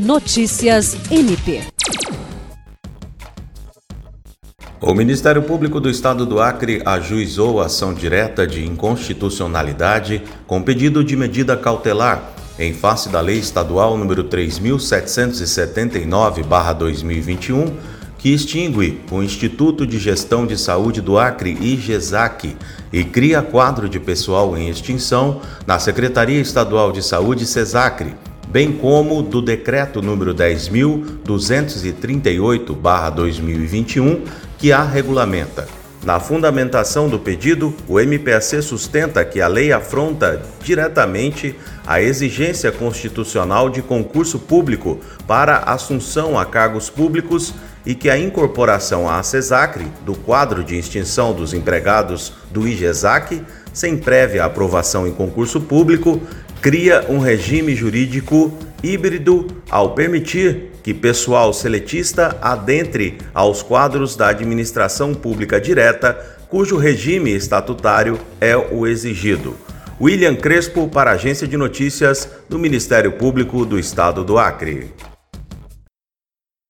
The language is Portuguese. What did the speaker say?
Notícias MP. O Ministério Público do Estado do Acre ajuizou ação direta de inconstitucionalidade com pedido de medida cautelar em face da Lei Estadual número 3779/2021, que extingue o Instituto de Gestão de Saúde do Acre IGESAC e cria quadro de pessoal em extinção na Secretaria Estadual de Saúde SESACRE bem como do decreto número 10.238/2021, que a regulamenta. Na fundamentação do pedido, o MPAC sustenta que a lei afronta diretamente a exigência constitucional de concurso público para assunção a cargos públicos e que a incorporação à CESACRE do quadro de extinção dos empregados do IGESAC, sem prévia aprovação em concurso público, cria um regime jurídico híbrido ao permitir que pessoal seletista adentre aos quadros da administração pública direta, cujo regime estatutário é o exigido. William Crespo, para a Agência de Notícias do Ministério Público do Estado do Acre.